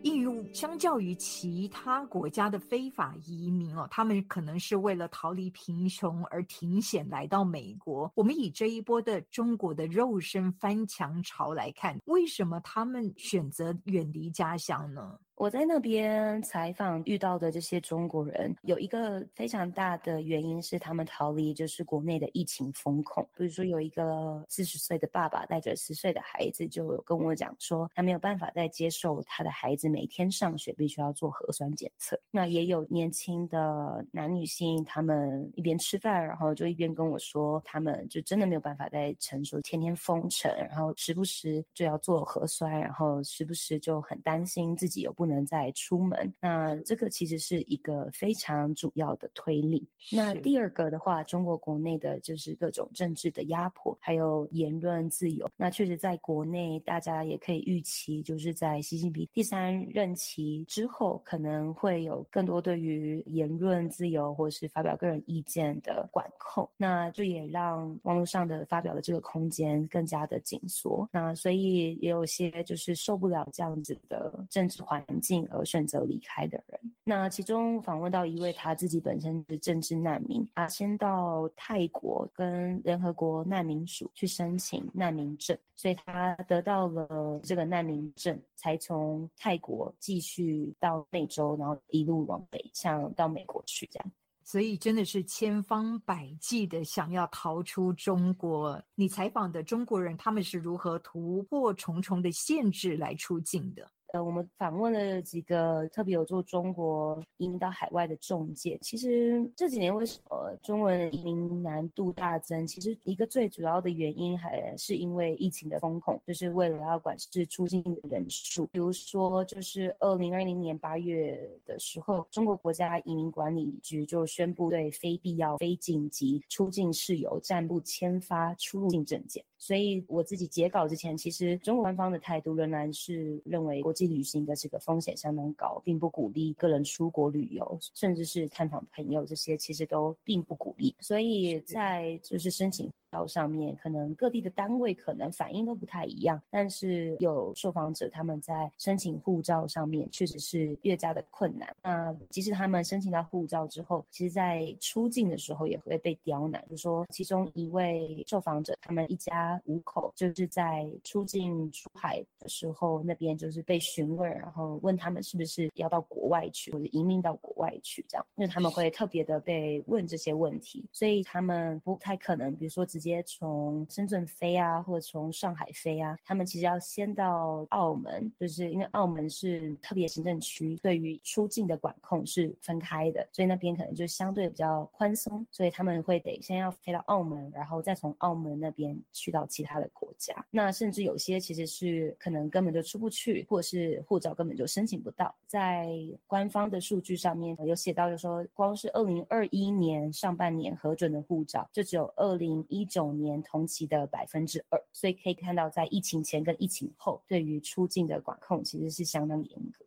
因于相较于其他国家的非法移民哦，他们可能是为了逃离贫穷而停险来到美国。我们以这一波的中国的肉身翻墙潮来看，为什么他们选择远离家乡呢？我在那边采访遇到的这些中国人，有一个非常大的原因是他们逃离就是国内的疫情风控。比如说有一个四十岁的爸爸带着十岁的孩子，就有跟我讲说，他没有办法再接受他的孩子每天上学必须要做核酸检测。那也有年轻的男女性，他们一边吃饭，然后就一边跟我说，他们就真的没有办法再承受天天封城，然后时不时就要做核酸，然后时不时就很担心自己有不。不能再出门，那这个其实是一个非常主要的推力。那第二个的话，中国国内的就是各种政治的压迫，还有言论自由。那确实在国内，大家也可以预期，就是在习近平第三任期之后，可能会有更多对于言论自由或是发表个人意见的管控。那这也让网络上的发表的这个空间更加的紧缩。那所以也有些就是受不了这样子的政治环。境而选择离开的人，那其中访问到一位他自己本身是政治难民，他先到泰国跟联合国难民署去申请难民证，所以他得到了这个难民证，才从泰国继续到美洲，然后一路往北向到美国去这样。所以真的是千方百计的想要逃出中国。你采访的中国人，他们是如何突破重重的限制来出境的？呃，我们访问了几个特别有做中国移民到海外的中介。其实这几年为什么中文移民难度大增？其实一个最主要的原因还是因为疫情的风控，就是为了要管制出境的人数。比如说，就是二零二零年八月的时候，中国国家移民管理局就宣布对非必要、非紧急出境事由暂不签发出入境证件。所以我自己截稿之前，其实中国官方的态度仍然是认为国际旅行的这个风险相当高，并不鼓励个人出国旅游，甚至是探访朋友这些，其实都并不鼓励。所以在就是申请。到上面可能各地的单位可能反应都不太一样，但是有受访者他们在申请护照上面确实是越加的困难。那即使他们申请到护照之后，其实在出境的时候也会被刁难。比如说，其中一位受访者，他们一家五口就是在出境出海的时候，那边就是被询问，然后问他们是不是要到国外去或者移民到国外去这样，因为他们会特别的被问这些问题，所以他们不太可能，比如说直接从深圳飞啊，或者从上海飞啊，他们其实要先到澳门，就是因为澳门是特别行政区，对于出境的管控是分开的，所以那边可能就相对比较宽松，所以他们会得先要飞到澳门，然后再从澳门那边去到其他的国家。那甚至有些其实是可能根本就出不去，或者是护照根本就申请不到。在官方的数据上面有写到，就说光是二零二一年上半年核准的护照，就只有二零一。九年同期的百分之二，所以可以看到，在疫情前跟疫情后，对于出境的管控其实是相当严格。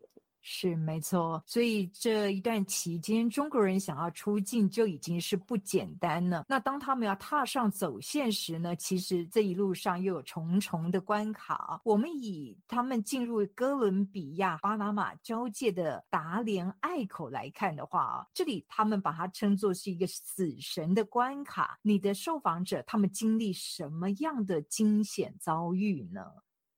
是没错，所以这一段期间，中国人想要出境就已经是不简单了。那当他们要踏上走线时呢？其实这一路上又有重重的关卡。我们以他们进入哥伦比亚、巴拿马交界的达连隘口来看的话啊，这里他们把它称作是一个死神的关卡。你的受访者他们经历什么样的惊险遭遇呢？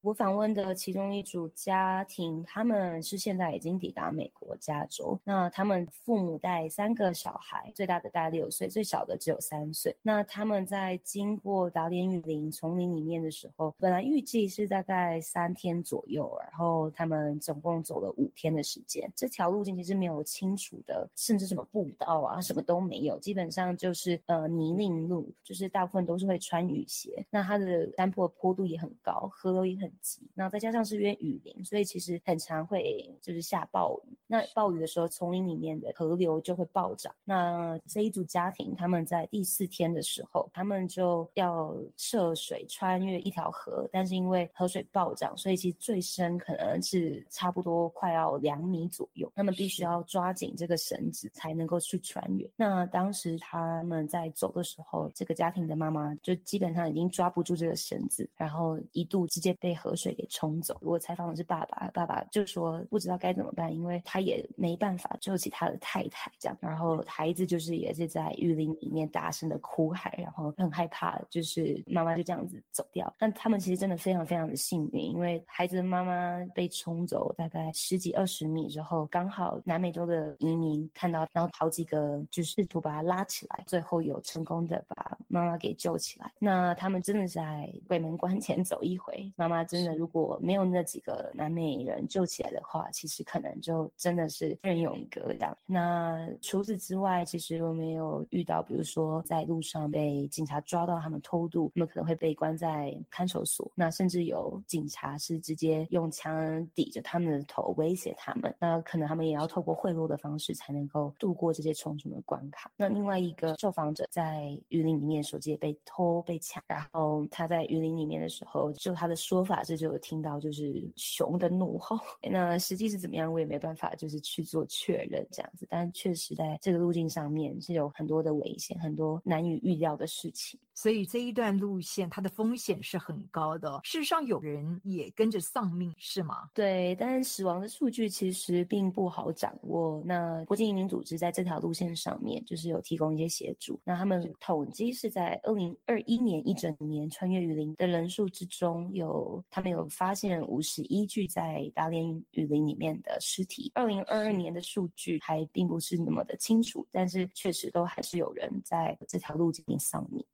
我访问的其中一组家庭，他们是现在已经抵达美国加州。那他们父母带三个小孩，最大的大六岁，最小的只有三岁。那他们在经过达连雨林丛林里面的时候，本来预计是大概三天左右，然后他们总共走了五天的时间。这条路径其实没有清楚的，甚至什么步道啊，什么都没有，基本上就是呃泥泞路，就是大部分都是会穿雨鞋。那它的山坡坡度也很高，河流也很。急，那再加上是因为雨林，所以其实很常会就是下暴雨。那暴雨的时候，丛林里面的河流就会暴涨。那这一组家庭他们在第四天的时候，他们就要涉水穿越一条河，但是因为河水暴涨，所以其实最深可能是差不多快要两米左右。他们必须要抓紧这个绳子才能够去穿越。那当时他们在走的时候，这个家庭的妈妈就基本上已经抓不住这个绳子，然后一度直接被。河水给冲走。我采访的是爸爸，爸爸就说不知道该怎么办，因为他也没办法救起他的太太，这样，然后孩子就是也是在雨林里面大声的哭喊，然后很害怕，就是妈妈就这样子走掉。但他们其实真的非常非常的幸运，因为孩子的妈妈被冲走大概十几二十米之后，刚好南美洲的移民看到，然后好几个就试图把他拉起来，最后有成功的把妈妈给救起来。那他们真的在鬼门关前走一回，妈妈真的如果没有那几个南美人救起来的话，其实可能就真的是任勇哥这样。那除此之外，其实我没有遇到，比如说在路上被警察抓到他们偷渡，他们可能会被关在看守所。那甚至有警察是直接用枪抵着他们的头威胁他们。那可能他们也要透过贿赂的方式才能够度过这些重重的关卡。那另外一个受访者在雨林里面手机也被偷被抢，然后他在雨林里面的时候，就他的说法这就有听到就是熊的怒吼。那实际是怎么样，我也没办法就是去做确认这样子。但确实在这个路径上面是有很多的危险，很多难以预料的事情。所以这一段路线它的风险是很高的。事实上有人也跟着丧命，是吗？对，但是死亡的数据其实并不好掌握。那国际移民组织在这条路线上面就是有提供一些协助。那他们统计是在二零二一年一整年穿越雨林的人数之中，有他们有发现五十一具在大连雨林里面的尸体。二零二二年的数据还并不是那么的清楚，但是确实都还是有人在这条路径丧命。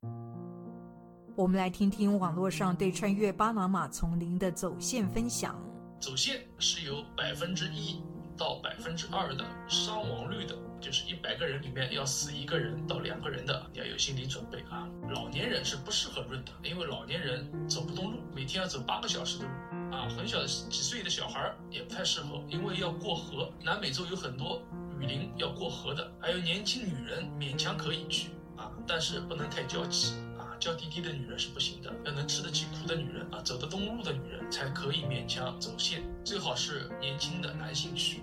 我们来听听网络上对穿越巴拿马丛林的走线分享。走线是有百分之一到百分之二的伤亡率的，就是一百个人里面要死一个人到两个人的，你要有心理准备啊。老年人是不适合润的，因为老年人走不动路，每天要走八个小时的路啊。很小的几岁的小孩儿也不太适合，因为要过河。南美洲有很多雨林要过河的，还有年轻女人勉强可以去啊，但是不能太娇气。娇滴滴的女人是不行的，要能吃得起苦的女人啊，走得动路的女人才可以勉强走线，最好是年轻的男性去。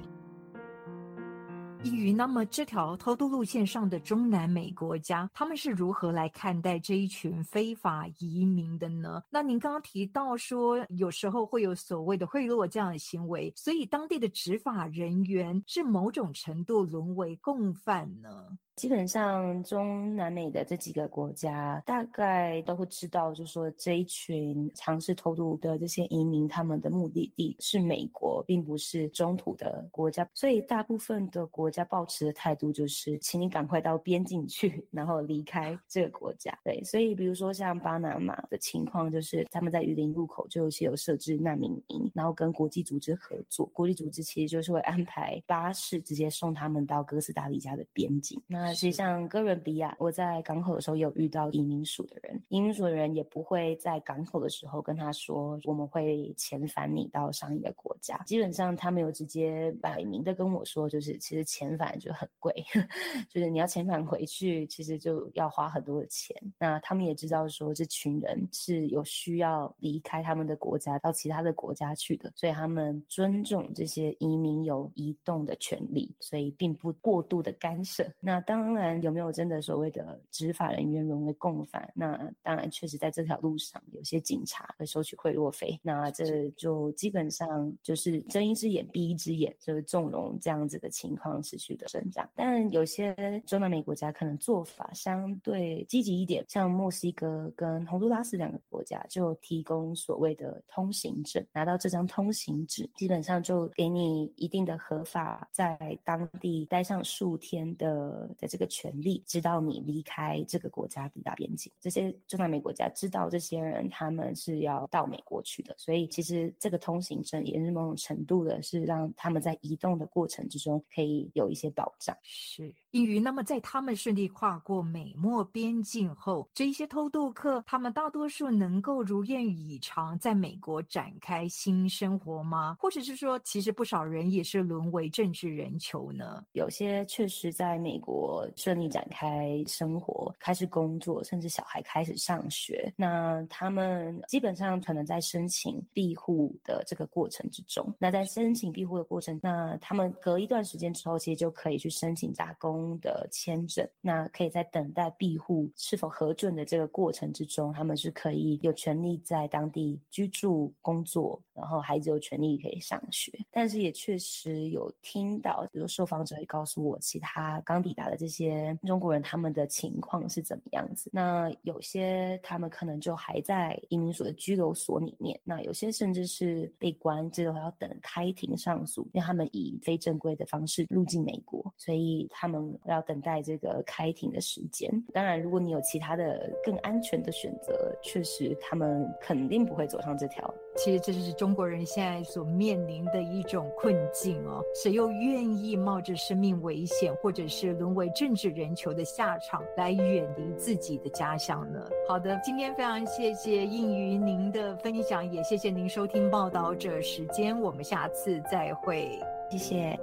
依于那么这条偷渡路线上的中南美国家，他们是如何来看待这一群非法移民的呢？那您刚刚提到说，有时候会有所谓的贿赂这样的行为，所以当地的执法人员是某种程度沦为共犯呢？基本上，中南美的这几个国家大概都会知道，就是说这一群尝试偷渡的这些移民，他们的目的地是美国，并不是中土的国家。所以，大部分的国家抱持的态度就是，请你赶快到边境去，然后离开这个国家。对，所以比如说像巴拿马的情况，就是他们在雨林入口就有设置难民营，然后跟国际组织合作，国际组织其实就是会安排巴士直接送他们到哥斯达黎加的边境。那那其实像哥伦比亚，我在港口的时候有遇到移民署的人，移民署的人也不会在港口的时候跟他说我们会遣返你到上一个国家，基本上他们有直接摆明的跟我说，就是其实遣返就很贵，就是你要遣返回去，其实就要花很多的钱。那他们也知道说这群人是有需要离开他们的国家到其他的国家去的，所以他们尊重这些移民有移动的权利，所以并不过度的干涉。那当然，有没有真的所谓的执法人员沦为共犯？那当然，确实在这条路上，有些警察会收取贿赂费。那这就基本上就是睁一只眼闭一只眼，就是纵容这样子的情况持续的生长。但有些中南美国家可能做法相对积极一点，像墨西哥跟洪都拉斯两个国家就提供所谓的通行证，拿到这张通行纸，基本上就给你一定的合法在当地待上数天的。的这个权利，直到你离开这个国家抵达边境，这些中南美国家知道这些人他们是要到美国去的，所以其实这个通行证也是某种程度的是让他们在移动的过程之中可以有一些保障。是。因于那么在他们顺利跨过美墨边境后，这一些偷渡客，他们大多数能够如愿以偿在美国展开新生活吗？或者是说，其实不少人也是沦为政治人球呢？有些确实在美国我顺利展开生活，开始工作，甚至小孩开始上学。那他们基本上可能在申请庇护的这个过程之中，那在申请庇护的过程，那他们隔一段时间之后，其实就可以去申请打工。的签证，那可以在等待庇护是否核准的这个过程之中，他们是可以有权利在当地居住、工作，然后孩子有权利可以上学。但是也确实有听到，比如受访者也告诉我，其他刚抵达的这些中国人他们的情况是怎么样子。那有些他们可能就还在移民所的拘留所里面，那有些甚至是被关，这个要等开庭上诉，因为他们以非正规的方式入境美国，所以他们要等待这个开庭的时间。当然，如果你有其他的更安全的选择，确实他们肯定不会走上这条。其实这就是中国人现在所面临的一种困境哦。谁又愿意冒着生命危险，或者是沦为政治人球的下场，来远离自己的家乡呢？好的，今天非常谢谢应于您的分享，也谢谢您收听报道者时间。我们下次再会，谢谢。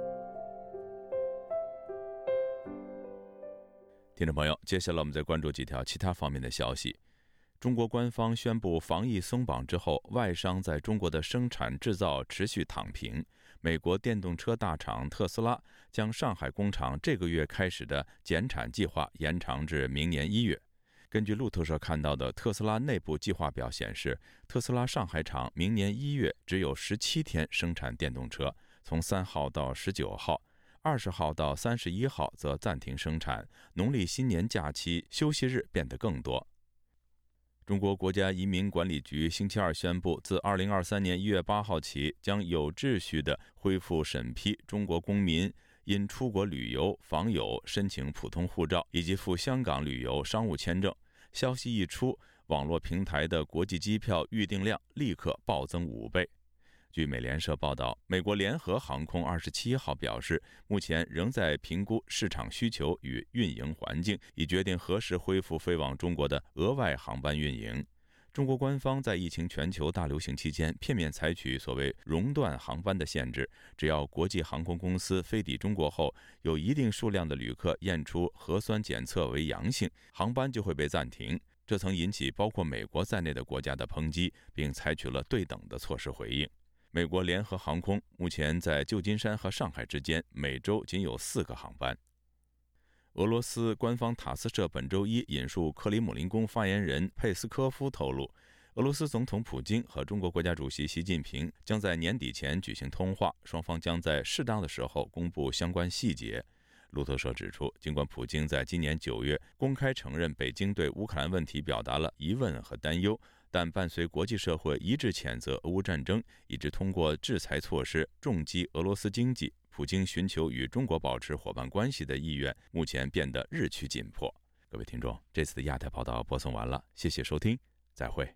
听众朋友，接下来我们再关注几条其他方面的消息。中国官方宣布防疫松绑之后，外商在中国的生产制造持续躺平。美国电动车大厂特斯拉将上海工厂这个月开始的减产计划延长至明年一月。根据路透社看到的特斯拉内部计划表显示，特斯拉上海厂明年一月只有十七天生产电动车，从三号到十九号。二十号到三十一号则暂停生产，农历新年假期休息日变得更多。中国国家移民管理局星期二宣布，自二零二三年一月八号起，将有秩序地恢复审批中国公民因出国旅游、访友申请普通护照以及赴香港旅游商务签证。消息一出，网络平台的国际机票预订量立刻暴增五倍。据美联社报道，美国联合航空二十七号表示，目前仍在评估市场需求与运营环境，以决定何时恢复飞往中国的额外航班运营。中国官方在疫情全球大流行期间，片面采取所谓熔断航班的限制，只要国际航空公司飞抵中国后，有一定数量的旅客验出核酸检测为阳性，航班就会被暂停。这曾引起包括美国在内的国家的抨击，并采取了对等的措施回应。美国联合航空目前在旧金山和上海之间每周仅有四个航班。俄罗斯官方塔斯社本周一引述克里姆林宫发言人佩斯科夫透露，俄罗斯总统普京和中国国家主席习近平将在年底前举行通话，双方将在适当的时候公布相关细节。路透社指出，尽管普京在今年九月公开承认北京对乌克兰问题表达了疑问和担忧。但伴随国际社会一致谴责俄乌战争，以致通过制裁措施重击俄罗斯经济，普京寻求与中国保持伙伴关系的意愿目前变得日趋紧迫。各位听众，这次的亚太报道播送完了，谢谢收听，再会。